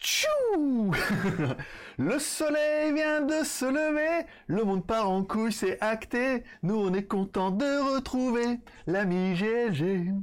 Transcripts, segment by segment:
Tchou Le soleil vient de se lever, le monde part en couille, c'est acté. Nous on est content de retrouver l'ami GLG.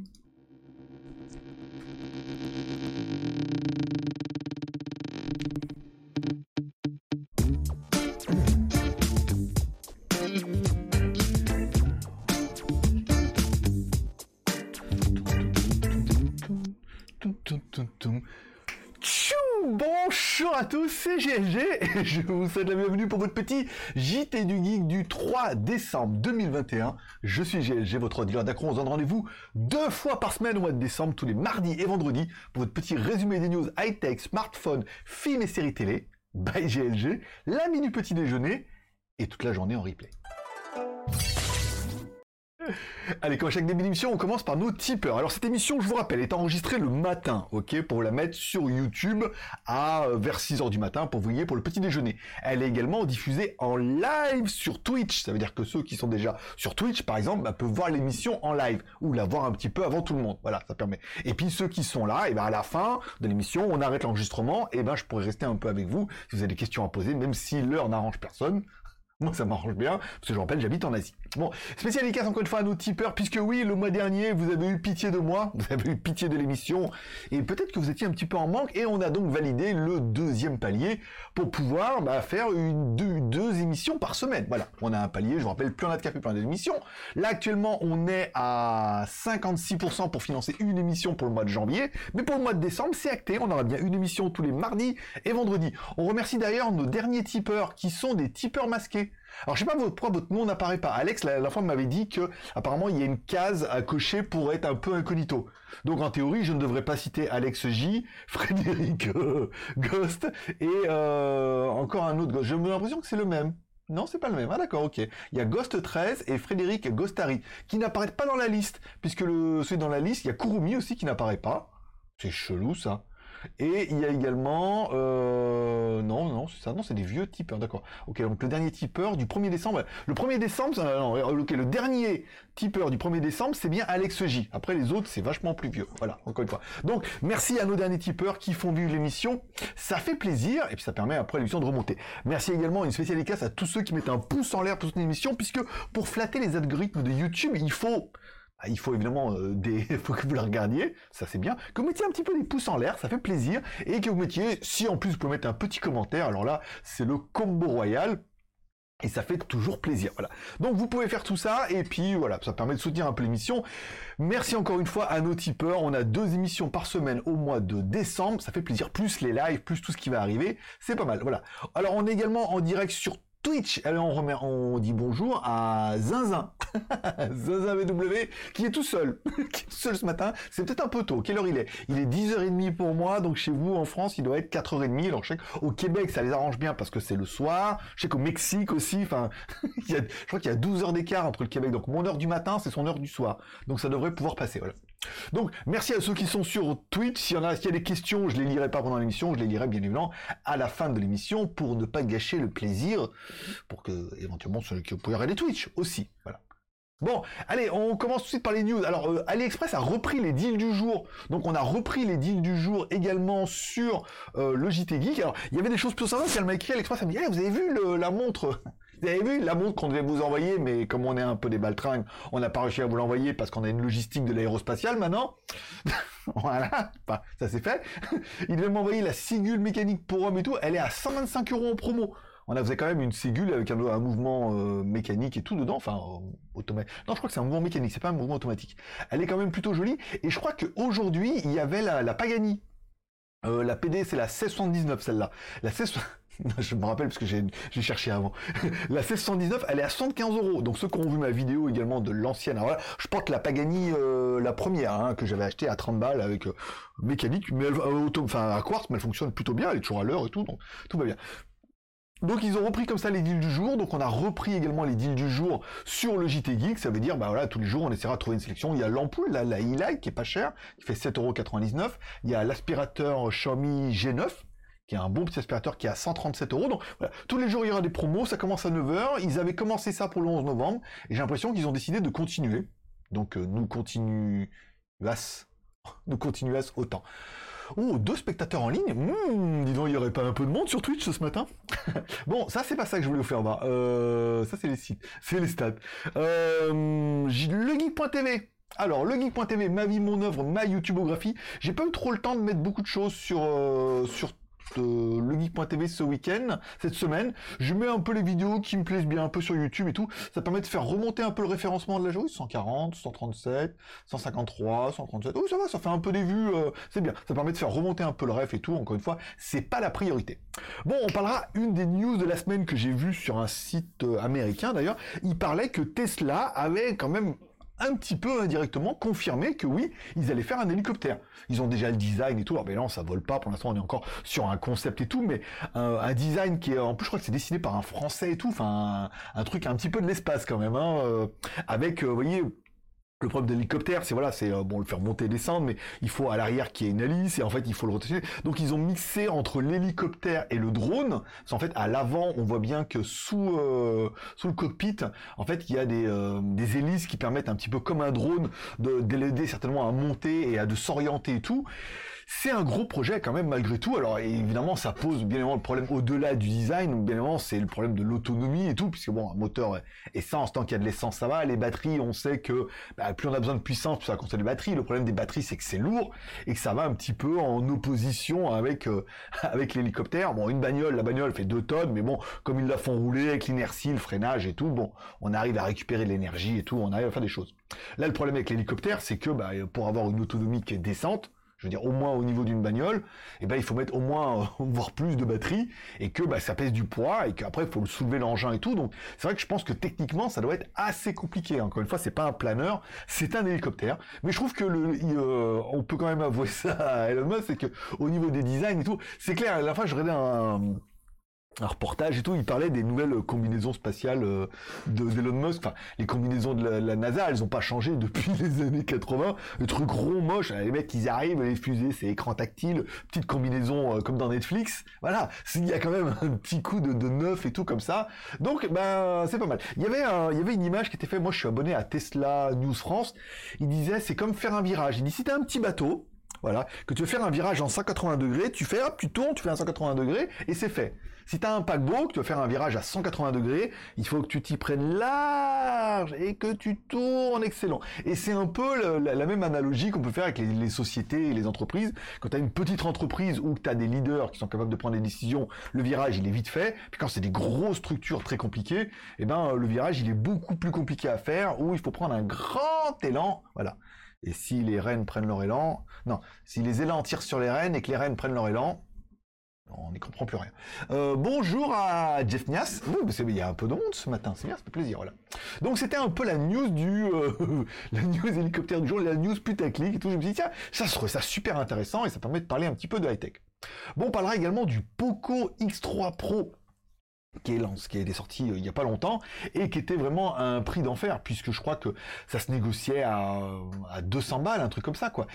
Bonjour à tous, c'est GLG et je vous souhaite la bienvenue pour votre petit JT du Geek du 3 décembre 2021. Je suis GLG, votre dealer d'accro. On se donne rendez-vous deux fois par semaine au mois de décembre, tous les mardis et vendredis, pour votre petit résumé des news high-tech, smartphone, films et séries télé. By GLG, la minute petit déjeuner et toute la journée en replay. Allez, comme à chaque début d'émission, on commence par nos tipeurs. Alors cette émission, je vous rappelle, est enregistrée le matin, ok, pour la mettre sur YouTube à euh, vers 6h du matin pour vous voyez pour le petit déjeuner. Elle est également diffusée en live sur Twitch. Ça veut dire que ceux qui sont déjà sur Twitch, par exemple, bah, peuvent voir l'émission en live ou la voir un petit peu avant tout le monde. Voilà, ça permet. Et puis ceux qui sont là, et ben à la fin de l'émission, on arrête l'enregistrement. Et ben je pourrais rester un peu avec vous si vous avez des questions à poser, même si l'heure n'arrange personne. Moi, ça m'arrange bien, parce que je rappelle, j'habite en Asie. Bon, spécial dédicace encore une fois à nos tipeurs, puisque oui, le mois dernier, vous avez eu pitié de moi, vous avez eu pitié de l'émission, et peut-être que vous étiez un petit peu en manque, et on a donc validé le deuxième palier pour pouvoir bah, faire deux, émissions par semaine. Voilà, on a un palier, je vous rappelle, plus on a de plus on d'émissions. Là, actuellement, on est à 56% pour financer une émission pour le mois de janvier, mais pour le mois de décembre, c'est acté, on aura bien une émission tous les mardis et vendredis. On remercie d'ailleurs nos derniers tipeurs, qui sont des tipeurs masqués. Alors je sais pas pourquoi votre nom n'apparaît pas. Alex la, la m'avait dit que apparemment il y a une case à cocher pour être un peu incognito. Donc en théorie je ne devrais pas citer Alex J, Frédéric euh, Ghost et euh, encore un autre Ghost. J'ai l'impression que c'est le même. Non, c'est pas le même. Ah d'accord, ok. Il y a Ghost 13 et Frédéric Ghostari qui n'apparaissent pas dans la liste puisque le celui dans la liste il y a Kurumi aussi qui n'apparaît pas. C'est chelou ça. Et il y a également... Euh... Non, non, c'est ça. Non, c'est des vieux tipeurs, d'accord. Ok, donc le dernier tipeur du 1er décembre... Le 1er décembre... Non, ok, le dernier tipeur du 1er décembre, c'est bien Alex J. Après, les autres, c'est vachement plus vieux. Voilà, encore une fois. Donc, merci à nos derniers tipeurs qui font vivre l'émission. Ça fait plaisir, et puis ça permet après l'émission de remonter. Merci également une spéciale à tous ceux qui mettent un pouce en l'air pour cette émission, puisque pour flatter les algorithmes de YouTube, il faut... Ah, il faut évidemment euh, des, faut que vous la regardiez, ça c'est bien. Que vous mettiez un petit peu des pouces en l'air, ça fait plaisir, et que vous mettiez, si en plus vous pouvez mettre un petit commentaire, alors là c'est le combo royal. Et ça fait toujours plaisir, voilà. Donc vous pouvez faire tout ça, et puis voilà, ça permet de soutenir un peu l'émission. Merci encore une fois à nos tipeurs, on a deux émissions par semaine au mois de décembre, ça fait plaisir, plus les lives, plus tout ce qui va arriver, c'est pas mal, voilà. Alors on est également en direct sur Twitch. Alors on, on dit bonjour à Zinzin. Zinzin VW, qui est tout seul. seul ce matin. C'est peut-être un peu tôt. Quelle heure il est? Il est 10h30 pour moi, donc chez vous en France, il doit être 4h30. Alors je sais qu'au Québec, ça les arrange bien parce que c'est le soir. Je sais qu'au Mexique aussi, enfin, je crois qu'il y a 12 heures d'écart entre le Québec. Donc mon heure du matin, c'est son heure du soir. Donc ça devrait pouvoir passer, voilà. Donc, merci à ceux qui sont sur Twitch. S'il y en a, s'il y a des questions, je les lirai pas pendant l'émission, je les lirai bien évidemment à la fin de l'émission pour ne pas gâcher le plaisir, pour que éventuellement ceux qui pourraient regarder Twitch aussi. Voilà. Bon, allez, on commence tout de suite par les news. Alors, euh, AliExpress a repris les deals du jour. Donc, on a repris les deals du jour également sur euh, le JT Geek. Alors, il y avait des choses plus sympas. Elle m'a écrit, AliExpress, elle m'a dit, hey, vous avez vu la montre? Vous avez vu la montre qu'on devait vous envoyer, mais comme on est un peu des baltringues, on n'a pas réussi à vous l'envoyer parce qu'on a une logistique de l'aérospatiale maintenant. voilà, ça c'est fait. Il devait m'envoyer la Sigule mécanique pour homme et tout. Elle est à 125 euros en promo. On a faisait quand même une Sigule avec un, mouvement euh, mécanique et tout dedans, enfin euh, automatique. Non, je crois que c'est un mouvement mécanique, c'est pas un mouvement automatique. Elle est quand même plutôt jolie. Et je crois qu'aujourd'hui, il y avait la, Pagani. Euh, la PD, c'est la 1679, celle-là. La 16... je me rappelle parce que j'ai cherché avant. la 1619, elle est à 75 euros. Donc ceux qui ont vu ma vidéo également de l'ancienne, voilà, je porte la Pagani, la première, hein, que j'avais acheté à 30 balles avec mécanique, mais elle, auto, enfin à quartz, mais elle fonctionne plutôt bien, elle est toujours à l'heure et tout, donc tout va bien. Donc ils ont repris comme ça les deals du jour, donc on a repris également les deals du jour sur le JT Geek, ça veut dire bah voilà tous les jours on essaiera de trouver une sélection, il y a l'ampoule, la, la e-light qui est pas chère, qui fait 7,99€, il y a l'aspirateur Xiaomi G9, qui est un bon petit aspirateur qui est à 137 euros. Donc tous les jours il y aura des promos, ça commence à 9h, ils avaient commencé ça pour le 11 novembre, et j'ai l'impression qu'ils ont décidé de continuer. Donc euh, nous de continuer à autant. Oh, deux spectateurs en ligne hmm, Dis donc, il n'y aurait pas un peu de monde sur Twitch ce matin Bon, ça, c'est pas ça que je voulais vous faire voir. Euh, ça, c'est les sites. C'est les stats. Euh, legeek.tv alors, legeek.tv, ma vie, mon œuvre, ma YouTubeographie. J'ai pas eu trop le temps de mettre beaucoup de choses sur, euh, sur euh, le geek.tv ce week-end, cette semaine. Je mets un peu les vidéos qui me plaisent bien un peu sur YouTube et tout. Ça permet de faire remonter un peu le référencement de la joueuse. 140, 137, 153, 137. Oh, ça va, ça fait un peu des vues. Euh, c'est bien. Ça permet de faire remonter un peu le ref et tout. Encore une fois, c'est pas la priorité. Bon, on parlera une des news de la semaine que j'ai vu sur un site euh, américain d'ailleurs. Il parlait que Tesla avait quand même un petit peu indirectement confirmé que oui, ils allaient faire un hélicoptère. Ils ont déjà le design et tout. Alors ben non, ça vole pas. Pour l'instant, on est encore sur un concept et tout, mais un, design qui est en plus, je crois que c'est dessiné par un Français et tout. Enfin, un, truc un petit peu de l'espace quand même, hein, euh, avec, euh, vous voyez, le problème de l'hélicoptère, c'est voilà, c'est euh, bon le faire monter et descendre, mais il faut à l'arrière qu'il y ait une hélice et en fait il faut le rotationner. Donc ils ont mixé entre l'hélicoptère et le drone. C'est en fait à l'avant, on voit bien que sous euh, sous le cockpit, en fait il y a des, euh, des hélices qui permettent un petit peu comme un drone de d'aider certainement à monter et à de s'orienter et tout. C'est un gros projet quand même malgré tout. Alors évidemment, ça pose bien évidemment le problème au-delà du design. Bien évidemment, c'est le problème de l'autonomie et tout, puisque bon, un moteur essence, tant qu'il y a de l'essence, ça va. Les batteries, on sait que bah, plus on a besoin de puissance, plus ça consomme des batteries. Le problème des batteries, c'est que c'est lourd et que ça va un petit peu en opposition avec euh, avec l'hélicoptère. Bon, une bagnole, la bagnole fait 2 tonnes, mais bon, comme ils la font rouler avec l'inertie, le freinage et tout, bon, on arrive à récupérer de l'énergie et tout, on arrive à faire des choses. Là, le problème avec l'hélicoptère, c'est que bah, pour avoir une autonomie qui est décente, je veux dire au moins au niveau d'une bagnole, eh ben il faut mettre au moins euh, voire plus de batterie et que bah, ça pèse du poids et qu'après il faut le soulever l'engin et tout. Donc c'est vrai que je pense que techniquement ça doit être assez compliqué. Encore une fois, c'est pas un planeur, c'est un hélicoptère. Mais je trouve que le, euh, on peut quand même avouer ça à Elon Musk, c'est que au niveau des designs et tout, c'est clair. À la fin, je regardais un un reportage et tout, il parlait des nouvelles combinaisons spatiales euh, d'Elon Musk. Enfin, les combinaisons de la, NASA, elles ont pas changé depuis les années 80. Le truc rond, moche, les mecs, ils arrivent, les fusées, c'est écran tactile, petite combinaison euh, comme dans Netflix. Voilà, il y a quand même un petit coup de, neuf et tout comme ça. Donc, ben, c'est pas mal. Il y avait il y avait une image qui était faite. Moi, je suis abonné à Tesla News France. Il disait, c'est comme faire un virage. Il dit, si t'as un petit bateau, voilà, que tu veux faire un virage en 180 degrés, tu fais, hop, tu tournes, tu fais un 180 degrés, et c'est fait. Si tu as un paquebot, que tu veux faire un virage à 180 degrés, il faut que tu t'y prennes large et que tu tournes excellent. Et c'est un peu la, même analogie qu'on peut faire avec les, sociétés et les entreprises. Quand tu as une petite entreprise où tu as des leaders qui sont capables de prendre des décisions, le virage, il est vite fait. Puis quand c'est des grosses structures très compliquées, eh ben, le virage, il est beaucoup plus compliqué à faire, où il faut prendre un grand élan. Voilà. Et si les rennes prennent leur élan, non, si les élans tirent sur les rennes et que les rennes prennent leur élan, on n'y comprend plus rien. Euh, bonjour à Jeff Nias. il y a un peu de monde ce matin, c'est bien, ça fait plaisir. Donc c'était un peu la news du, euh, la news hélicoptère du jour, la news putaclic et tout. Je me suis dit tiens, ça serait ça super intéressant et ça permet de parler un petit peu de high tech. Bon, on parlera également du Poco X3 Pro qui est, qui est sorti euh, il n'y a pas longtemps et qui était vraiment un prix d'enfer puisque je crois que ça se négociait à, à 200 balles, un truc comme ça quoi.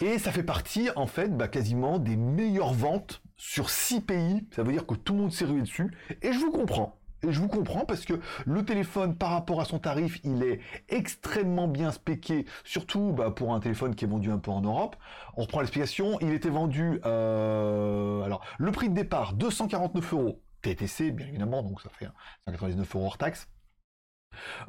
Et ça fait partie en fait bah, quasiment des meilleures ventes sur 6 pays. Ça veut dire que tout le monde s'est rué dessus et je vous comprends. Et je vous comprends parce que le téléphone par rapport à son tarif, il est extrêmement bien spéqué, surtout bah, pour un téléphone qui est vendu un peu en Europe. On reprend l'explication, il était vendu, euh, alors le prix de départ 249 euros TTC, bien évidemment, donc ça fait 199 euros hors taxe.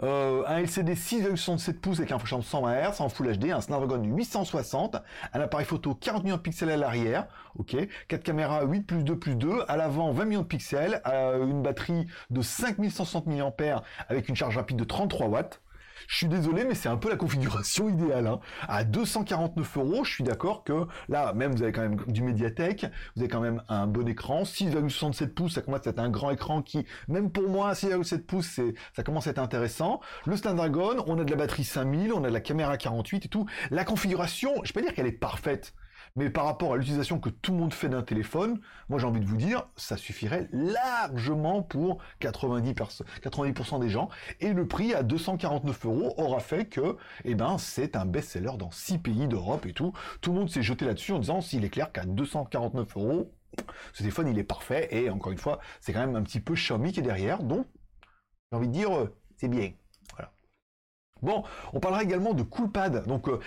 Euh, un LCD 6,67 pouces avec un flash 120 Hz en Full HD, un Snapdragon 860, un appareil photo 40 millions de pixels à l'arrière, ok, 4 caméras 8 plus 2 plus 2, à l'avant 20 millions de pixels, euh, une batterie de 5160 mAh avec une charge rapide de 33 watts, je suis désolé, mais c'est un peu la configuration idéale. Hein. À 249 euros, je suis d'accord que là, même vous avez quand même du médiathèque, vous avez quand même un bon écran, 6,67 pouces, ça commence à être un grand écran qui, même pour moi, 6,7 pouces, ça commence à être intéressant. Le Snapdragon, on a de la batterie 5000, on a de la caméra 48 et tout. La configuration, je peux pas dire qu'elle est parfaite, mais par rapport à l'utilisation que tout le monde fait d'un téléphone, moi j'ai envie de vous dire, ça suffirait largement pour 90%, 90 des gens. Et le prix à 249 euros aura fait que, eh ben, c'est un best-seller dans 6 pays d'Europe et tout. Tout le monde s'est jeté là-dessus en disant, s'il est clair qu'à 249 euros, ce téléphone il est parfait. Et encore une fois, c'est quand même un petit peu Xiaomi qui est derrière. Donc, j'ai envie de dire, euh, c'est bien. Bon, on parlera également de Coolpad. Donc euh,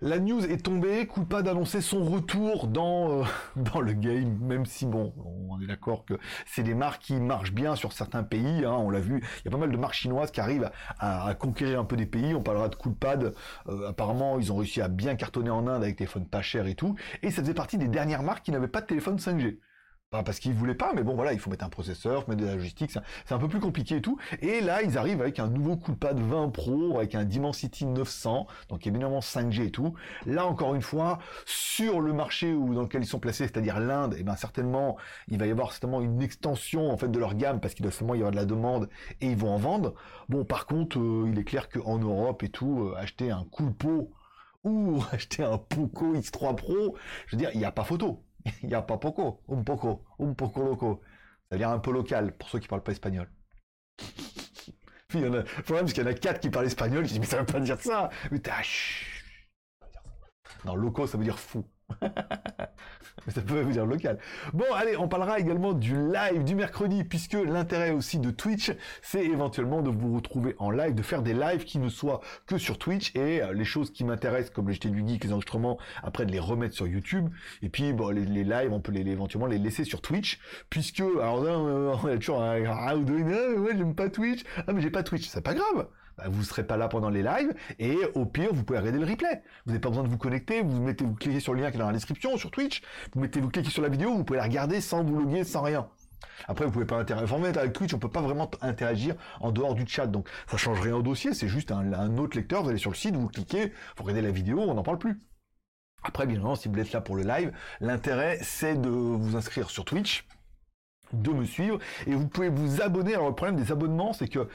la news est tombée, Coolpad a son retour dans, euh, dans le game, même si bon, on est d'accord que c'est des marques qui marchent bien sur certains pays, hein, on l'a vu, il y a pas mal de marques chinoises qui arrivent à, conquérir un peu des pays, on parlera de Coolpad, euh, apparemment ils ont réussi à bien cartonner en Inde avec des téléphones pas chers et tout, et ça faisait partie des dernières marques qui n'avaient pas de téléphone 5G. Pas parce qu'ils voulaient pas, mais bon voilà, il faut mettre un processeur, mettre de la logistique, c'est un peu plus compliqué et tout. Et là, ils arrivent avec un nouveau Coolpad 20 Pro, avec un Dimensity 900, donc évidemment 5G et tout. Là, encore une fois, sur le marché où, dans lequel ils sont placés, c'est-à-dire l'Inde, et eh ben certainement, il va y avoir certainement une extension en fait de leur gamme, parce qu'il doit seulement y avoir de la demande, et ils vont en vendre. Bon, par contre, euh, il est clair qu'en Europe et tout, euh, acheter un Coolpo ou acheter un Poco X3 Pro, je veux dire, il n'y a pas photo. Il n'y a pas poco, un poco, un poco loco. Ça veut dire un peu local, pour ceux qui parlent pas espagnol. Il y en a, parce qu'il y en a quatre qui parlent espagnol, je dis, mais ça veut pas dire ça. Mais t'as, Non, loco, ça veut dire fou. Ça peut vous dire local. Bon, allez, on parlera également du live du mercredi, puisque l'intérêt aussi de Twitch, c'est éventuellement de vous retrouver en live, de faire des lives qui ne soient que sur Twitch, et euh, les choses qui m'intéressent, comme les JT du geek, les enregistrements, après de les remettre sur YouTube, et puis les, lives, on peut les, éventuellement les laisser sur Twitch, puisque, alors là, on a toujours un, ah, ouais, j'aime pas Twitch, ah, mais j'ai pas Twitch, c'est pas grave bah, vous ne serez pas là pendant les lives, et au pire, vous pouvez regarder le replay. Vous n'avez pas besoin de vous connecter, vous mettez, vous cliquez sur le lien qui est dans la description, sur Twitch, vous mettez, vous cliquez sur la vidéo, vous pouvez la regarder sans vous loguer, sans rien. Après, vous pouvez pas interagir. Enfin, avec Twitch, on peut pas vraiment interagir en dehors du chat. Donc, ça change rien au dossier. C'est juste un, autre lecteur. Vous allez sur le site, vous cliquez, vous regardez la vidéo, on n'en parle plus. Après, bien évidemment, si vous êtes là pour le live, l'intérêt, c'est de vous inscrire sur Twitch, de me suivre, et vous pouvez vous abonner. Alors, le problème des abonnements, c'est que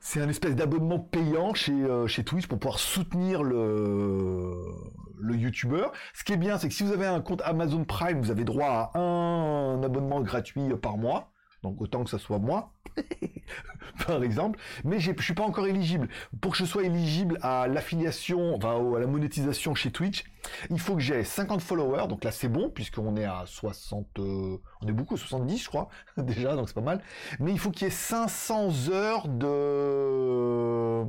c'est un espèce d'abonnement payant chez, euh, chez Twitch pour pouvoir soutenir le, le YouTuber. Ce qui est bien, c'est que si vous avez un compte Amazon Prime, vous avez droit à un abonnement gratuit par mois. Donc autant que ça soit moi, par exemple. Mais je suis pas encore éligible. Pour que je sois éligible à l'affiliation, enfin à la monétisation chez Twitch, il faut que j'ai 50 followers. Donc là c'est bon puisqu'on est à 60, euh, on est beaucoup, 70 je crois déjà, donc c'est pas mal. Mais il faut qu'il y ait 500 heures de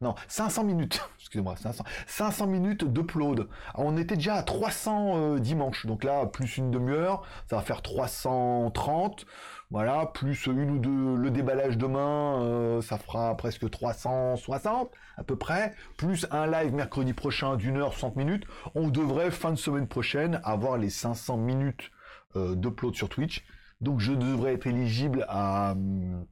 non, 500 minutes, excusez-moi, 500, 500 minutes d'upload. On était déjà à 300 euh, dimanche, donc là, plus une demi-heure, ça va faire 330. Voilà, plus une ou deux, le déballage demain, euh, ça fera presque 360 à peu près, plus un live mercredi prochain d'une heure 60 minutes. On devrait, fin de semaine prochaine, avoir les 500 minutes euh, d'upload sur Twitch. Donc je devrais être éligible à... Hum,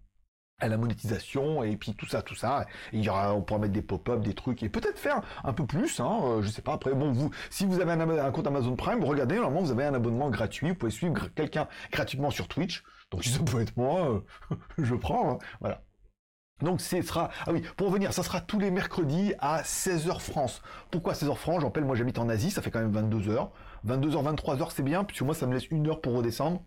la monétisation et puis tout ça, tout ça. il y aura, on pourra mettre des pop-up, des trucs et peut-être faire un peu plus. Hein, euh, je sais pas. Après, bon, vous, si vous avez un, compte Amazon Prime, regardez, normalement vous avez un abonnement gratuit. Vous pouvez suivre quelqu'un gratuitement sur Twitch. Donc si ça peut être moi, euh, je prends. Hein, voilà. Donc ce sera, ah oui, pour revenir, ça sera tous les mercredis à 16h France. Pourquoi 16h France? J'en rappelle, moi j'habite en Asie, ça fait quand même 22h. 22h, 23h c'est bien, puisque moi ça me laisse une heure pour redescendre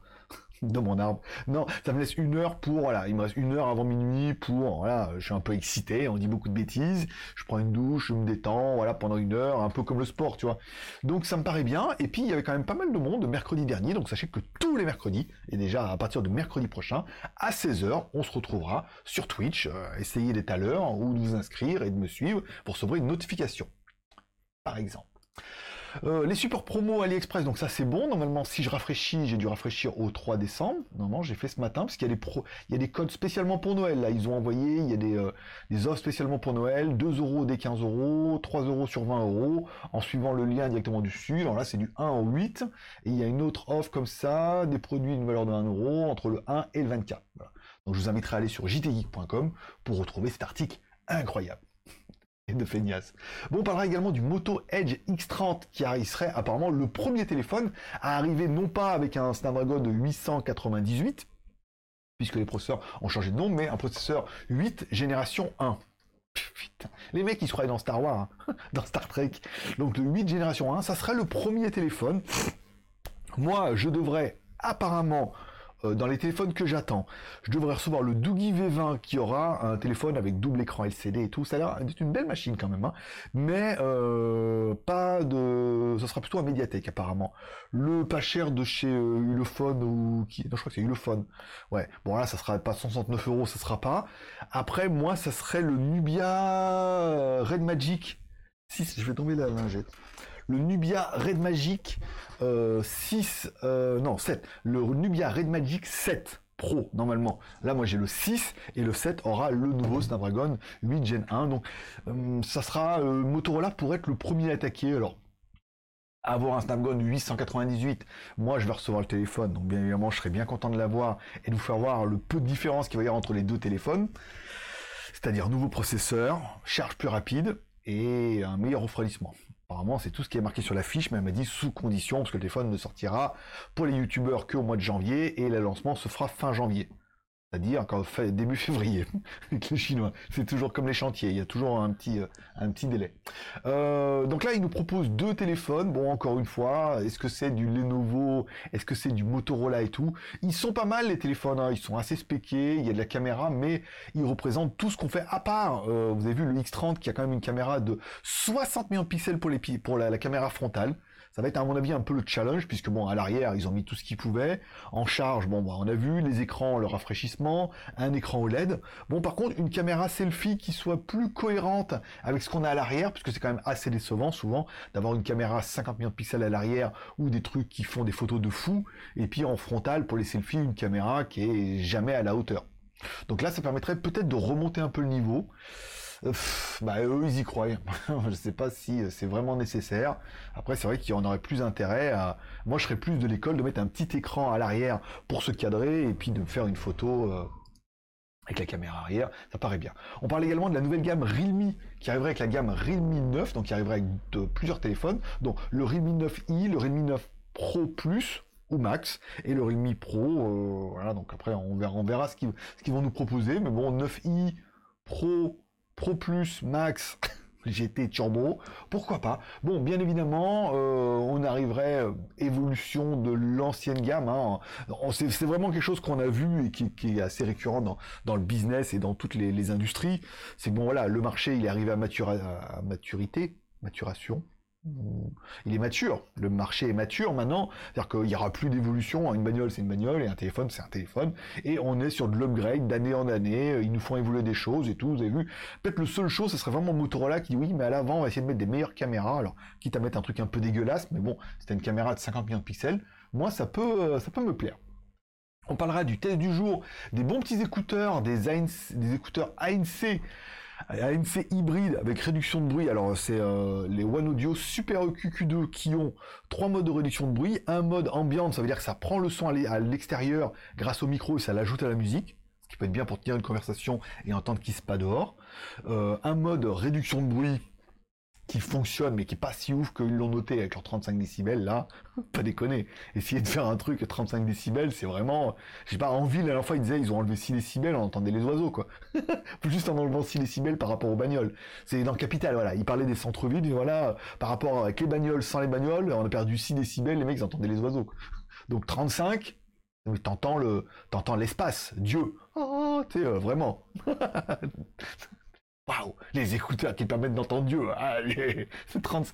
de mon arbre. Non, ça me laisse une heure pour, voilà, il me reste une heure avant minuit pour, voilà, je suis un peu excité, on dit beaucoup de bêtises, je prends une douche, je me détends, voilà, pendant une heure, un peu comme le sport, tu vois. Donc ça me paraît bien, et puis il y avait quand même pas mal de monde mercredi dernier, donc sachez que tous les mercredis, et déjà à partir de mercredi prochain, à 16h, on se retrouvera sur Twitch, euh, essayez d'être à l'heure, ou de vous inscrire et de me suivre pour recevoir une notification, par exemple. Euh, les supports promo AliExpress, donc ça c'est bon. Normalement, si je rafraîchis, j'ai dû rafraîchir au 3 décembre. Normalement, j'ai fait ce matin parce qu'il y a des pro... il y a des codes spécialement pour Noël. Là, ils ont envoyé, il y a des, euh, offres spécialement pour Noël, 2 euros des 15 euros, 3 euros sur 20 euros, en suivant le lien directement dessus. Alors là, c'est du 1 au 8. Et il y a une autre offre comme ça, des produits d'une valeur de 1 euro entre le 1 et le 24. Donc je vous inviterai à aller sur jtgeek.com pour retrouver cet article incroyable de feignasse. Bon, on parlera également du Moto Edge X30 qui serait apparemment le premier téléphone à arriver non pas avec un Snapdragon 898, puisque les processeurs ont changé de nom, mais un processeur 8 génération 1. Putain, les mecs ils se croyaient dans Star Wars, hein, dans Star Trek. Donc le 8 génération 1, ça serait le premier téléphone. Moi, je devrais apparemment dans les téléphones que j'attends, je devrais recevoir le Doogie V20 qui aura un téléphone avec double écran LCD et tout. Ça a l'air une belle machine quand même, hein. mais euh, pas de ça sera plutôt un médiathèque apparemment. Le pas cher de chez Ulefone ou qui, non je crois que c'est Ulefone. Ouais, bon là ça sera pas 169 euros, ça sera pas. Après moi ça serait le Nubia Red Magic. 6, je vais tomber la lingette. Le Nubia Red Magic 6, non 7. Le Nubia Red Magic 7. Pro normalement. Là moi j'ai le 6 et le 7 aura le nouveau Snapdragon 8 Gen 1. Donc euh, ça sera euh, Motorola pour être le premier à attaquer. Alors avoir un Snapdragon 898, moi je vais recevoir le téléphone, donc bien évidemment je serai bien content de l'avoir et de vous faire voir le peu de différence qu'il va y avoir entre les deux téléphones. C'est-à-dire nouveau processeur, charge plus rapide et un meilleur refroidissement. Apparemment, c'est tout ce qui est marqué sur la fiche, mais elle m'a dit sous condition, parce que le téléphone ne sortira pour les youtubeurs qu'au mois de janvier, et le lancement se fera fin janvier. C'est-à-dire fait début février avec les Chinois. C'est toujours comme les chantiers, il y a toujours un petit, euh, un petit délai. Euh, donc là, ils nous proposent deux téléphones. Bon, encore une fois, est-ce que c'est du Lenovo? Est-ce que c'est du Motorola et tout? Ils sont pas mal les téléphones, hein. ils sont assez spéqués, il y a de la caméra, mais ils représentent tout ce qu'on fait à part. Euh, vous avez vu le X30 qui a quand même une caméra de 60 millions de pixels pour la caméra frontale ça va être à mon avis un peu le challenge puisque bon à l'arrière ils ont mis tout ce qu'ils pouvaient. En charge bon bah, on a vu les écrans le rafraîchissement un écran OLED bon par contre une caméra selfie qui soit plus cohérente avec ce qu'on a à l'arrière puisque c'est quand même assez décevant souvent d'avoir une caméra 50 millions de pixels à l'arrière ou des trucs qui font des photos de fou. Et puis en frontal pour les selfies une caméra qui est jamais à la hauteur. Donc là ça permettrait peut-être de remonter un peu le niveau bah eux ils y croient. je sais pas si euh, c'est vraiment nécessaire. Après c'est vrai qu'il y en aurait plus intérêt. Moi je serais plus de l'école de mettre un petit écran à l'arrière pour se cadrer et puis de faire une photo. Euh, avec la caméra arrière, ça paraît bien. On parle également de la nouvelle gamme Realme qui arriverait avec la gamme Realme 9, donc qui arriverait avec plusieurs téléphones, donc le Realme 9i, le Realme 9 Pro Plus, ou Max et le Realme Pro. Euh, voilà, donc après on verra ce qu'ils vont nous proposer. Mais bon, 9i Pro Pro Plus, Max, GT Turbo, pourquoi pas? Bon, bien évidemment, euh, on arriverait euh, évolution de l'ancienne gamme. Hein. C'est vraiment quelque chose qu'on a vu et qui, est assez récurrent dans, le business et dans toutes les, industries. C'est bon, voilà, le marché il est arrivé à, à maturité, maturation, il est mature. Le marché est mature maintenant. C'est-à-dire qu'il n'y aura plus d'évolution. Une bagnole, c'est une bagnole, et un téléphone, c'est un téléphone. Et on est sur de l'upgrade d'année en année. Ils nous font évoluer des choses et tout. Vous avez vu. Peut-être le seul chose, ce serait vraiment Motorola qui dit oui, mais à l'avant, on va essayer de mettre des meilleures caméras. Alors, quitte à mettre un truc un peu dégueulasse, mais bon, c'était une caméra de 50 millions de pixels. Moi, ça peut, euh, ça peut me plaire. On parlera du test du jour, des bons petits écouteurs, des, des écouteurs ANC ANC hybride avec réduction de bruit. Alors c'est euh, les One Audio Super EQ Q2 qui ont trois modes de réduction de bruit. Un mode ambiante, ça veut dire que ça prend le son à l'extérieur grâce au micro et ça l'ajoute à la musique. Ce qui peut être bien pour tenir une conversation et entendre qui se passe dehors. Euh, un mode réduction de bruit qui fonctionne mais qui est pas si ouf qu'ils l'ont noté avec leurs 35 décibels là, pas déconner. Essayer de faire un truc à 35 décibels, c'est vraiment, je sais pas, en ville, la dernière fois ils disaient ils ont enlevé 6 décibels, on entendait les oiseaux quoi. Juste en enlevant 6 décibels par rapport aux bagnoles. C'est dans le capital, voilà, ils parlaient des centres-villes, voilà, par rapport avec les bagnoles, sans les bagnoles, on a perdu 6 décibels, les mecs ils entendaient les oiseaux. Donc 35, t'entends le, t'entends l'espace, Dieu. Oh, sais, euh, vraiment. Waouh Les écouteurs qui permettent d'entendre Dieu. Allez 30,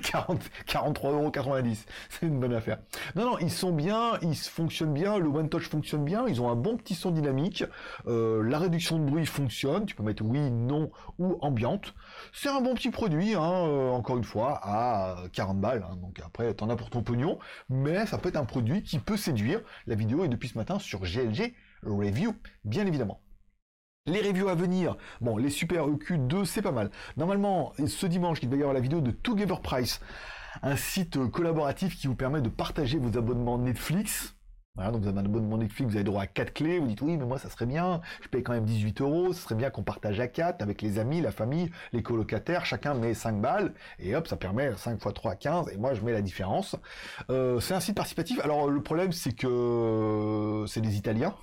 40, 43,90€. C'est une bonne affaire. Non, non, ils sont bien, ils fonctionnent bien, le One Touch fonctionne bien, ils ont un bon petit son dynamique, euh, la réduction de bruit fonctionne, tu peux mettre oui, non ou ambiante. C'est un bon petit produit, hein, euh, encore une fois, à 40 balles. Hein, donc après, t'en as pour ton pognon, mais ça peut être un produit qui peut séduire. La vidéo est depuis ce matin sur GLG Review, bien évidemment. Les reviews à venir, bon, les Super EQ2, c'est pas mal. Normalement, ce dimanche, il va y avoir la vidéo de Together Price, un site collaboratif qui vous permet de partager vos abonnements Netflix. Voilà, donc vous avez un abonnement Netflix, vous avez droit à 4 clés, vous dites oui, mais moi ça serait bien, je paye quand même 18 euros, ce serait bien qu'on partage à 4 avec les amis, la famille, les colocataires, chacun met 5 balles, et hop, ça permet 5 x 3 à 15, et moi je mets la différence. Euh, c'est un site participatif, alors le problème c'est que c'est des Italiens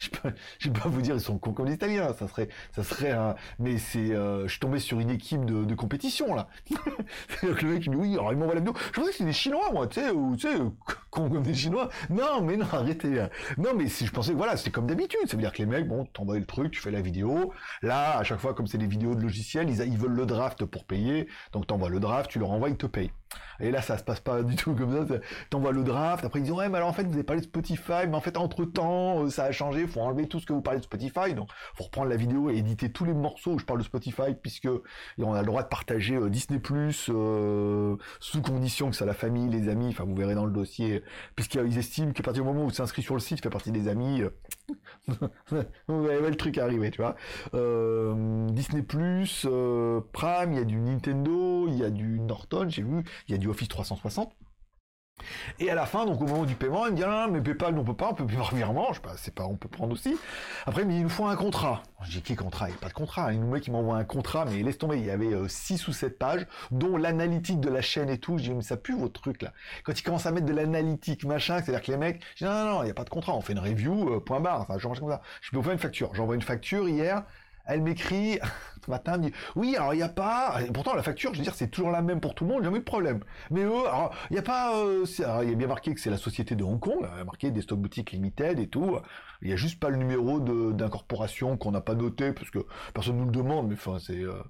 je peux, je peux pas vous dire ils sont cons comme les Italiens, ça serait, ça serait un, mais c'est, euh, je suis tombé sur une équipe de, de compétition là. le mec il dit oui, alors il m'envoie la vidéo. Je pensais que c'était des Chinois moi, tu sais, ou tu sais, des Chinois. Non, mais non, arrêtez. Non, mais si je pensais voilà, c'était comme d'habitude, ça veut dire que les mecs, bon, t'envoies le truc, tu fais la vidéo. Là, à chaque fois, comme c'est des vidéos de logiciels, ils, ils veulent le draft pour payer, donc t'envoies le draft, tu leur envoies, ils te payent. Et là, ça se passe pas du tout comme ça. T'envoies le draft, après ils disent ouais, mais alors en fait vous avez parlé de Spotify, mais en fait entre temps ça a changé, faut enlever tout ce que vous parlez de Spotify, donc faut reprendre la vidéo et éditer tous les morceaux où je parle de Spotify, puisque on a le droit de partager Disney Plus sous condition que ça la famille, les amis, enfin vous verrez dans le dossier, puisqu'ils estiment qu'à partir du moment où tu inscrit sur le site, fait partie des amis, vous le truc arriver, tu vois. Disney Plus, Prime, il y a du Nintendo, il y a du Norton, j'ai vu, il y a du Office 360. Et à la fin, donc au moment du paiement, il me dit ah, mais PayPal, on peut pas, on peut plus par virement, je sais pas, c'est pas, on peut prendre aussi. Après, il me dit il nous faut un contrat. Je dis qui contrat? Il n'y a pas de contrat. Il nous met qui m'envoie un contrat, mais laisse tomber, il y avait 6 euh, ou 7 pages, dont l'analytique de la chaîne et tout. Je dis mais ça pue votre truc là. Quand il commence à mettre de l'analytique, machin, c'est-à-dire que les mecs, je non, non, non, il n'y a pas de contrat, on fait une review, euh, point barre, enfin, je comme ça. Je peux faire une facture. J'envoie une facture hier, elle m'écrit ce matin, elle me dit oui, alors il n'y a pas. pourtant la facture, je veux dire, c'est toujours la même pour tout le monde, jamais de problème. Mais eux, alors il n'y a pas. Euh, il y a bien marqué que c'est la société de Hong Kong, il marqué des stock boutiques limited et tout. Il n'y a juste pas le numéro d'incorporation qu'on n'a pas noté parce que personne nous le demande. Mais enfin, c'est. Euh,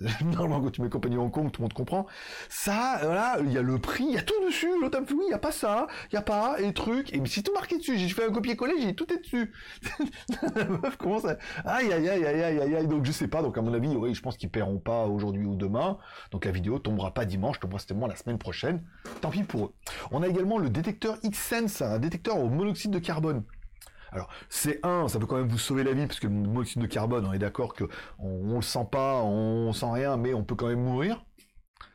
Normalement, quand tu mets compagnie Hong Kong, tout le monde comprend. Ça, voilà, il y a le prix, il y a tout dessus. L'autre me fait, oui, il n'y a pas ça, il n'y a pas, et truc. Et c'est tout marqué dessus. J'ai fait un copier-coller, j'ai tout est dessus. la meuf commence à, aïe, aïe, aïe, aïe, aïe, aïe, Donc, je sais pas. Donc, à mon avis, oui, je pense qu'ils paieront pas aujourd'hui ou demain. Donc, la vidéo tombera pas dimanche, tombera certainement la semaine prochaine. Tant pis pour eux. On a également le détecteur X-Sense, un détecteur au monoxyde de carbone. Alors, c'est un, ça peut quand même vous sauver la vie, parce que le monoxyde de carbone, on est d'accord que on, le sent pas, on sent rien, mais on peut quand même mourir.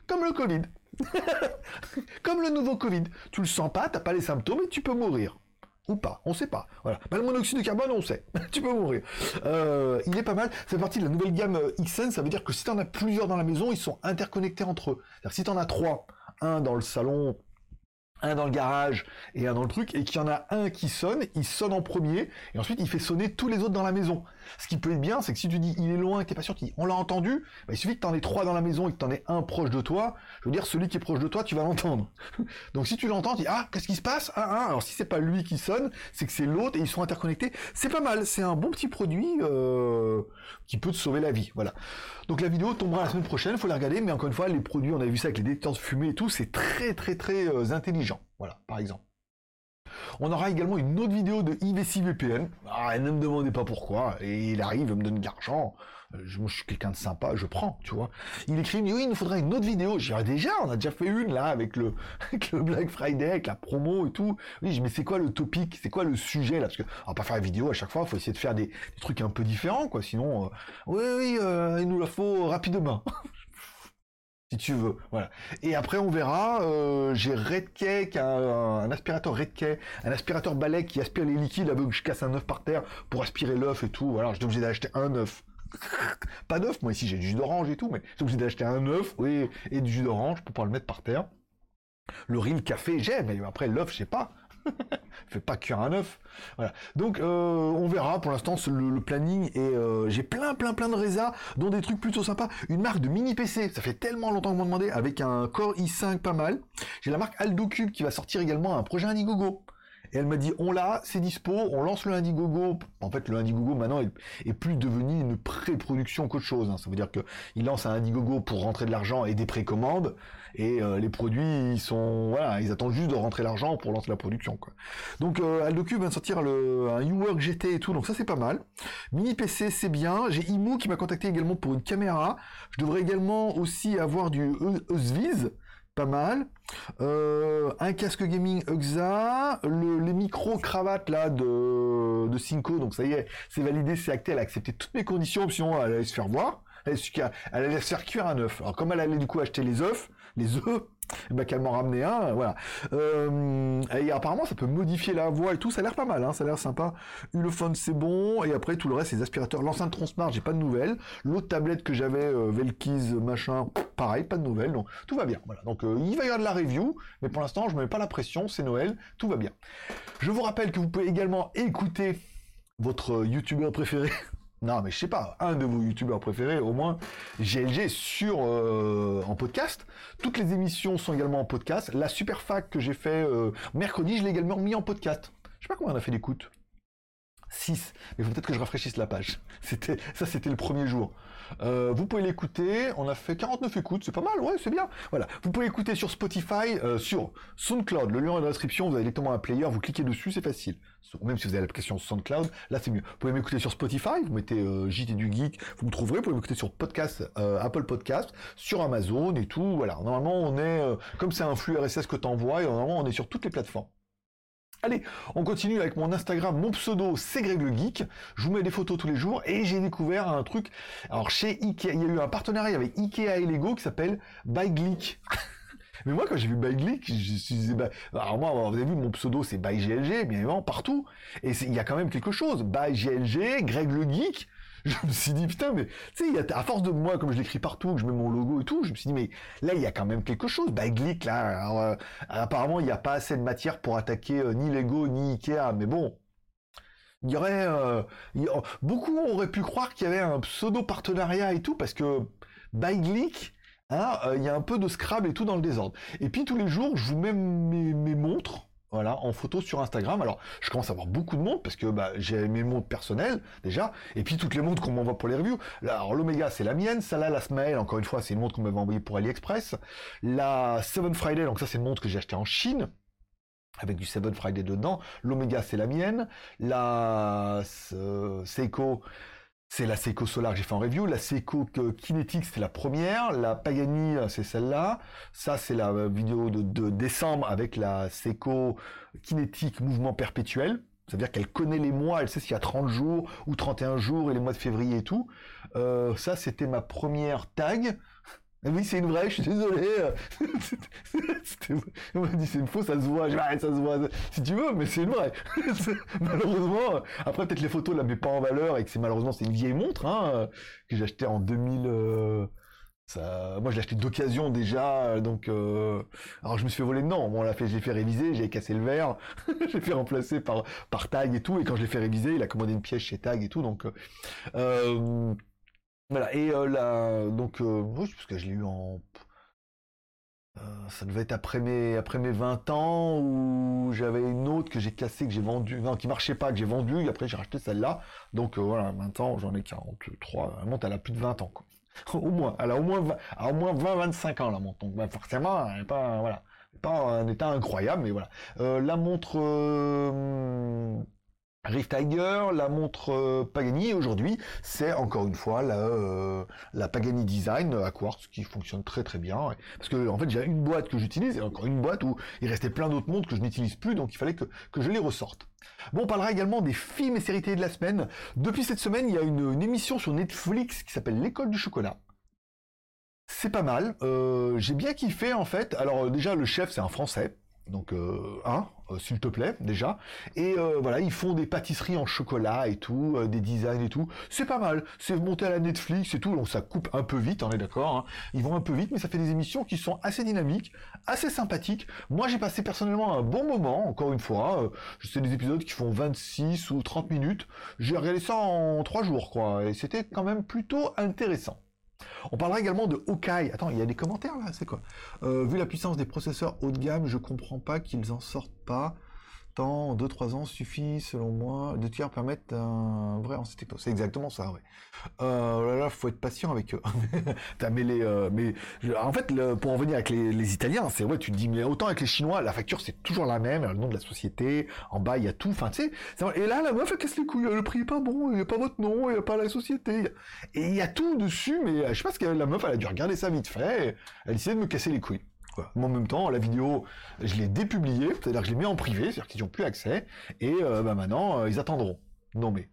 Comme le Covid. Comme le nouveau Covid. Tu le sens pas, t'as pas les symptômes et tu peux mourir. Ou pas, on sait pas. Voilà. Bah, le monoxyde de carbone, on sait. tu peux mourir. Euh, il est pas mal. C'est partie de la nouvelle gamme euh, XN. Ça veut dire que si tu en as plusieurs dans la maison, ils sont interconnectés entre eux. Si tu en as trois, un dans le salon, un dans le garage et un dans le truc, et qu'il y en a un qui sonne, il sonne en premier, et ensuite il fait sonner tous les autres dans la maison. Ce qui peut être bien, c'est que si tu dis il est loin, t'es pas sûr qu'on l'a entendu, bah, il suffit que t'en aies trois dans la maison et que t'en aies un proche de toi, je veux dire celui qui est proche de toi, tu vas l'entendre. Donc si tu l'entends, tu dis ah qu'est-ce qui se passe? Ah, ah, alors si c'est pas lui qui sonne, c'est que c'est l'autre et ils sont interconnectés. C'est pas mal, c'est un bon petit produit euh, qui peut te sauver la vie. Voilà. Donc la vidéo tombera la semaine prochaine, faut la regarder, mais encore une fois, les produits, on a vu ça avec les détecteurs de fumée et tout, c'est très très très euh, intelligent. Voilà, par exemple. On aura également une autre vidéo de IVC VPN. Ah, ne me demandez pas pourquoi. Et il arrive, il me donne de l'argent. Euh, je, moi, je suis quelqu'un de sympa, je prends, tu vois. Il écrit, oui, il nous faudrait une autre vidéo. J'ai déjà, on a déjà fait une, là, avec le, le Black Friday, avec la promo et tout. Oui, mais c'est quoi le topic? C'est quoi le sujet, là? Parce que, on va pas faire la vidéo à chaque fois, il faut essayer de faire des, trucs un peu différents, quoi. Sinon, euh, oui, oui, euh, il nous la faut rapidement. si tu veux. Voilà. Et après, on verra. Euh, j'ai Redkey, un, un, aspirateur Redkey, un aspirateur balai qui aspire les liquides avec que je casse un œuf par terre pour aspirer l'œuf et tout. Voilà, je suis obligé d'acheter un œuf. Pas d'œuf, moi ici j'ai du jus d'orange et tout, mais je suis obligé d'acheter un œuf oui, et du jus d'orange pour pouvoir le mettre par terre. Le riz, le café, j'aime, mais après l'œuf, je sais pas. fait pas cuire un œuf. Donc euh, on verra. Pour l'instant, le, planning et euh, j'ai plein, plein, plein de résas, dont des trucs plutôt sympas. Une marque de mini PC. Ça fait tellement longtemps que vous m'en demandez avec un Core i5 pas mal. J'ai la marque Aldo Cube qui va sortir également un projet Indiegogo. Et elle m'a dit, on l'a, c'est dispo, on lance le Indiegogo. En fait, le Indiegogo maintenant est, plus devenu une pré-production qu'autre chose. Hein. Ça veut dire qu'il lance un Indiegogo pour rentrer de l'argent et des précommandes et euh, les produits ils sont voilà ils attendent juste de rentrer l'argent pour lancer la production. Donc euh, Aldocube vient sortir le un UWork GT et tout donc ça c'est pas mal. Mini PC c'est bien. J'ai Imo qui m'a contacté également pour une caméra. Je devrais également aussi avoir du Eusviz pas mal. Euh, un casque gaming UXA, les micros cravates là de, de Cinco, donc ça y est, c'est validé, c'est acté, elle a accepté toutes mes conditions, sinon elle allait se faire voir, elle, allait se faire cuire un œuf. Alors comme elle allait du coup acheter les œufs, les œufs, bah, qu'elle m'en ramenait un, voilà. Euh, et apparemment, ça peut modifier la voix et tout, ça a l'air pas mal, hein, ça a l'air sympa. Ulefone, c'est bon, et après, tout le reste, les aspirateurs. L'enceinte Transmart, j'ai pas de nouvelles. L'autre tablette que j'avais, euh, machin, pareil, pas de nouvelles, donc tout va bien, voilà. Donc, euh, il va y avoir de la review, mais pour l'instant, je me mets pas la pression, c'est Noël, tout va bien. Je vous rappelle que vous pouvez également écouter votre youtubeur préféré non, mais je sais pas, un de vos youtubeurs préférés, au moins, GLG sur euh, en podcast. Toutes les émissions sont également en podcast. La super fac que j'ai fait euh, mercredi, je l'ai également mis en podcast. Je sais pas combien on a fait d'écoute. 6. Mais faut peut-être que je rafraîchisse la page. C'était ça, c'était le premier jour. Euh, vous pouvez l'écouter. On a fait 49 écoutes, c'est pas mal, ouais, c'est bien. Voilà. Vous pouvez l'écouter sur Spotify, euh, sur SoundCloud. Le lien est dans la description. Vous avez directement un player. Vous cliquez dessus, c'est facile. Même si vous avez l'application SoundCloud, là c'est mieux. Vous pouvez m'écouter sur Spotify. Vous mettez euh, JT du Geek, vous me trouverez. Vous pouvez m'écouter sur podcast, euh, Apple Podcast, sur Amazon et tout. Voilà. Normalement, on est comme c'est un flux RSS que t'envoies. Normalement, on est sur toutes les plateformes. Allez, on continue avec mon Instagram, mon pseudo c'est Greg le Geek. Je vous mets des photos tous les jours et j'ai découvert un truc. Alors chez Ikea, il y a eu un partenariat avec Ikea et Lego qui s'appelle ByGlick. Mais moi, quand j'ai vu ByGlick, je me suis dit, bah, alors moi, vous avez vu, mon pseudo, c'est ByGLG, bien évidemment, partout. Et il y a quand même quelque chose. ByGLG, Greg le Geek je me suis dit putain mais tu sais à force de moi comme je l'écris partout que je mets mon logo et tout je me suis dit mais là il y a quand même quelque chose bah Glick là euh, apparemment il n'y a pas assez de matière pour attaquer euh, ni Lego ni Ikea mais bon. Il y aurait euh, beaucoup auraient pu croire qu'il y avait un pseudo partenariat et tout parce que by Glick hein, il y a un peu de Scrabble et tout dans le désordre. Et puis tous les jours je vous mets mes montres voilà, en photo sur Instagram. Alors, je commence à avoir beaucoup de monde parce que bah, j'ai mes montres personnelles déjà, et puis toutes les montres qu'on m'envoie pour les reviews. alors l'Omega c'est la mienne, ça là la Smile, encore une fois c'est une montre qu'on m'avait envoyée pour AliExpress. La Seven Friday, donc ça c'est une montre que j'ai achetée en Chine avec du Seven Friday dedans. L'Omega c'est la mienne. La euh, Seiko c'est la Seiko Solar que j'ai fait en review. La Seiko Kinetic, c'est la première. La Pagani, c'est celle-là. Ça, c'est la euh, vidéo de, décembre avec la Seiko Kinetic Mouvement Perpétuel. Ça veut dire qu'elle connaît les mois, elle sait s'il y a 30 jours ou 31 jours et les mois de février et tout. Euh, ça, c'était ma première tag. Ah oui, c'est une vraie, je suis désolé. On m'a dit c'est une fausse, ça se voit. Je ça se voit. Si tu veux, mais c'est une vraie. malheureusement, après peut-être les photos la met pas en valeur et que c'est malheureusement c'est une vieille montre hein, que j'ai acheté en 2000. Euh, ça, moi je l'ai acheté d'occasion déjà, donc euh, alors je me suis fait voler dedans. Bon, on l'a fait, j'ai fait réviser, j'ai cassé le verre, j'ai fait remplacer par par Tag et tout. Et quand je l'ai fait réviser, il a commandé une pièce chez Tag et tout, donc. Euh, voilà, et euh, là, donc, euh, parce que je l'ai eu en... Euh, ça devait être après mes, après mes 20 ans, où j'avais une autre que j'ai cassée, que j'ai vendue, non, qui marchait pas, que j'ai vendue, et après j'ai racheté celle-là. Donc voilà, maintenant j'en ai 43, elle monte, elle a plus de 20 ans, quoi. au moins, elle a au moins 20, moins 20-25 ans, la montre. Donc bah, forcément, elle n'est pas, voilà, pas un état incroyable, mais voilà. la montre... Rift Tiger, la montre euh, Pagani, et aujourd'hui, c'est encore une fois la, euh, Pagani Design à quartz qui fonctionne très très bien. Parce que en fait, j'ai une boîte que j'utilise et encore une boîte où il restait plein d'autres montres que je n'utilise plus, donc il fallait que, je les ressorte. Bon, on parlera également des films et séries de la semaine. Depuis cette semaine, il y a une, émission sur Netflix qui s'appelle L'école du chocolat. C'est pas mal. Euh, j'ai bien kiffé en fait. Alors déjà, le chef, c'est un Français. Donc, euh, un, euh, s'il te plaît, déjà. Et euh, voilà, ils font des pâtisseries en chocolat et tout, des designs et tout. C'est pas mal. C'est monté à la Netflix et tout. Donc, ça coupe un peu vite, on est d'accord. Hein. Ils vont un peu vite, mais ça fait des émissions qui sont assez dynamiques, assez sympathiques. Moi, j'ai passé personnellement un bon moment, encore une fois. c'est des épisodes qui font 26 ou 30 minutes. J'ai regardé ça en 3 jours, quoi. Et c'était quand même plutôt intéressant. On parlera également de Hawkeye. Attends, il y a des commentaires là, c'est quoi? Euh, Vu la puissance des processeurs haut de gamme, je comprends pas qu'ils en sortent pas. Tant 2-3 ans suffit, selon moi, de tiers permettre un vrai ancien techno. C'est exactement ça, ouais. Euh, là, là, faut être patient avec eux. T'as mêlé, euh, mais en fait, pour en venir avec les, Italiens, c'est ouais, tu te dis, mais autant avec les Chinois, la facture c'est toujours la même, le nom de la société, en bas il y a tout, enfin tu sais. Et là, la meuf elle casse les couilles, le prix est pas bon, il n'y a pas votre nom, il n'y a pas la société, et il y a tout dessus, mais je sais pas ce que la meuf elle a dû regarder ça vite fait, elle essayait de me casser les couilles. Mais en même temps, la vidéo, je l'ai dépubliée, c'est-à-dire que je l'ai mis en privé, c'est-à-dire qu'ils n'ont plus accès, et euh, bah, maintenant, euh, ils attendront. Non mais.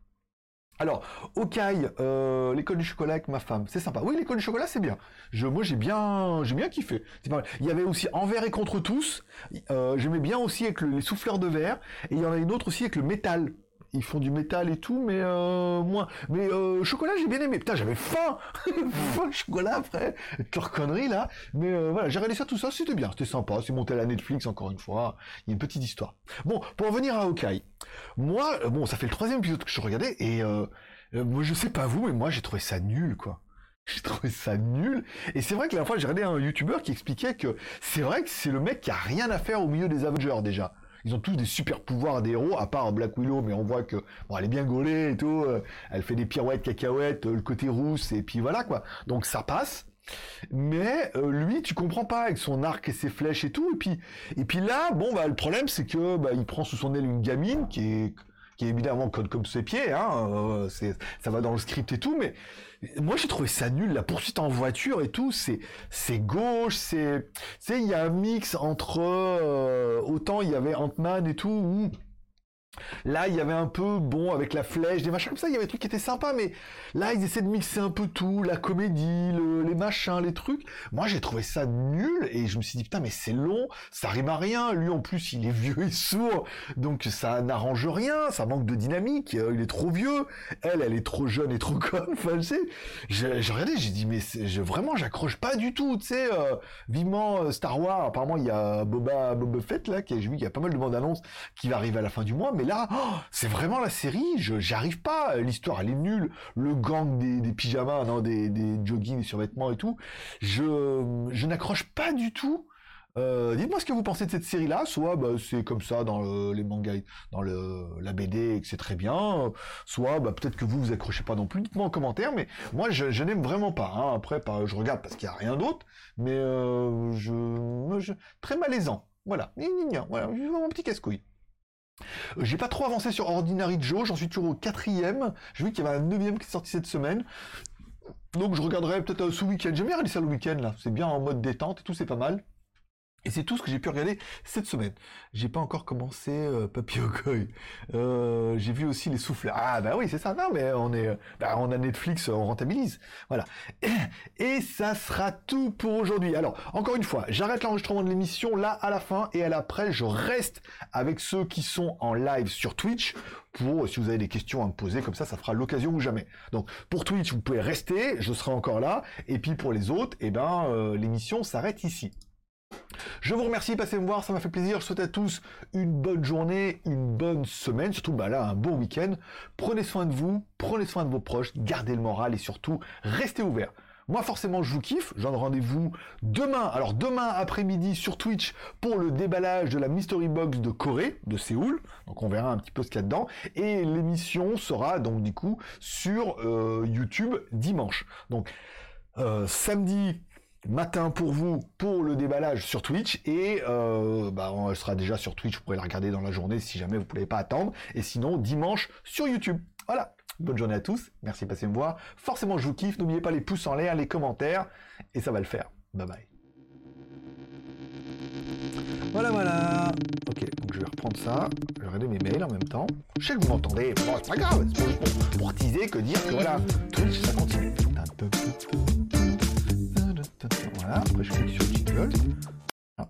Alors, Okai, euh, l'école du chocolat avec ma femme, c'est sympa. Oui, l'école du chocolat, c'est bien. Moi, j'ai bien, j'ai bien kiffé. Il y avait aussi Envers et contre tous. J'aimais bien aussi avec les souffleurs de verre. Et il y en a une autre aussi avec le métal ils font du métal et tout, mais euh, moins. Mais euh, chocolat, j'ai bien aimé. Putain, j'avais faim, faim chocolat après. Leur connerie là. Mais euh, voilà, j'ai regardé ça, tout ça, c'était bien, c'était sympa. C'est monté à la Netflix encore une fois. Il y a une petite histoire. Bon, pour en venir à Hawkeye. Moi, euh, bon, ça fait le troisième épisode que je regardais et moi, je sais pas vous, mais moi, j'ai trouvé ça nul, quoi. J'ai trouvé ça nul. Et c'est vrai que la fois, j'ai regardé un YouTuber qui expliquait que c'est vrai que c'est le mec qui a rien à faire au milieu des Avengers déjà ils ont tous des super pouvoirs des héros, à part Black Willow, mais on voit que bon, elle est bien gaulée et tout, euh, elle fait des pirouettes, cacahuètes, le côté rousse, et puis voilà quoi. Donc ça passe. Mais lui, tu comprends pas avec son arc et ses flèches et tout. Et puis, et puis là, bon, bah, le problème, c'est que bah, il prend sous son aile une gamine qui est qui évidemment code comme ses pieds, hein, euh, ça va dans le script et tout, mais moi j'ai trouvé ça nul, la poursuite en voiture et tout, c'est, c'est gauche, c'est, c'est, il y a un mix entre, euh, autant il y avait Ant-Man et tout, où Là, il y avait un peu, bon, avec la flèche, des machins comme ça, il y avait des trucs qui étaient sympas, mais là, ils essaient de mixer un peu tout, la comédie, les machins, les trucs. Moi, j'ai trouvé ça nul, et je me suis dit, putain, mais c'est long, ça rime à rien. Lui, en plus, il est vieux et sourd, donc ça n'arrange rien, ça manque de dynamique, euh, il est trop vieux. Elle, elle est trop jeune et trop conne, enfin, je sais. J'ai regardé, j'ai dit, mais je, vraiment, j'accroche pas du tout, tu sais, euh, vivement euh, Star Wars, apparemment, il y a Boba, Boba Fett, là, qui, j'ai vu qu'il y a pas mal de bandes annonces qui va arriver à la fin du mois, mais là, oh, c'est vraiment la série, je j'arrive pas, l'histoire elle est nulle, le gang des, pyjamas, non, des, des joggings, des survêtements et tout, je, je n'accroche pas du tout. Euh, dites-moi ce que vous pensez de cette série-là. Soit bah, c'est comme ça dans les mangas, dans la BD et que c'est très bien. Soit bah, peut-être que vous vous accrochez pas non plus. Dites-moi en commentaire. Mais moi je, n'aime vraiment pas. Hein. Après je regarde parce qu'il y a rien d'autre. Mais euh, je, très malaisant. Voilà. Voilà. Mon petit casse-couille. Euh, j'ai pas trop avancé sur Ordinary Joe, j'en suis toujours au quatrième. J'ai vu qu'il y avait un neuvième qui est sorti cette semaine. Donc je regarderai peut-être euh, ce week-end. J'aime bien regarder ça le week-end là. C'est bien en mode détente et tout, c'est pas mal. Et c'est tout ce que j'ai pu regarder cette semaine. J'ai pas encore commencé euh, Papy euh, j'ai vu aussi les souffleurs. Ah bah oui, c'est ça. Non mais on est, bah, on a Netflix, on rentabilise. Voilà. Et, ça sera tout pour aujourd'hui. Alors encore une fois, j'arrête l'enregistrement de l'émission là à la fin et à l'après, je reste avec ceux qui sont en live sur Twitch pour si vous avez des questions à me poser comme ça, ça fera l'occasion ou jamais. Donc pour Twitch, vous pouvez rester, je serai encore là. Et puis pour les autres, eh ben euh, l'émission s'arrête ici. Je vous remercie, passez me voir, ça m'a fait plaisir. Je souhaite à tous une bonne journée, une bonne semaine, surtout bah là un bon week-end. Prenez soin de vous, prenez soin de vos proches, gardez le moral et surtout restez ouverts. Moi forcément je vous kiffe, j'en rendez-vous demain, alors demain après-midi sur Twitch pour le déballage de la Mystery Box de Corée, de Séoul, donc on verra un petit peu ce qu'il y a dedans, et l'émission sera donc du coup sur euh, YouTube dimanche. Donc euh, samedi matin pour vous pour le déballage sur Twitch et euh, bah, elle sera déjà sur Twitch, vous pourrez la regarder dans la journée si jamais vous ne pouvez pas attendre et sinon dimanche sur YouTube. Voilà, bonne journée à tous, merci de passer me voir. Forcément je vous kiffe, n'oubliez pas les pouces en l'air, les commentaires et ça va le faire. Bye bye. Voilà, voilà. Ok, donc je vais reprendre ça. Je vais regarder mes mails en même temps. Je sais que vous m'entendez. Bon, c'est pas grave. C'est pour, teaser que dire que voilà, Twitch, ça continue. Voilà, après je clique sur Jingle. Ah.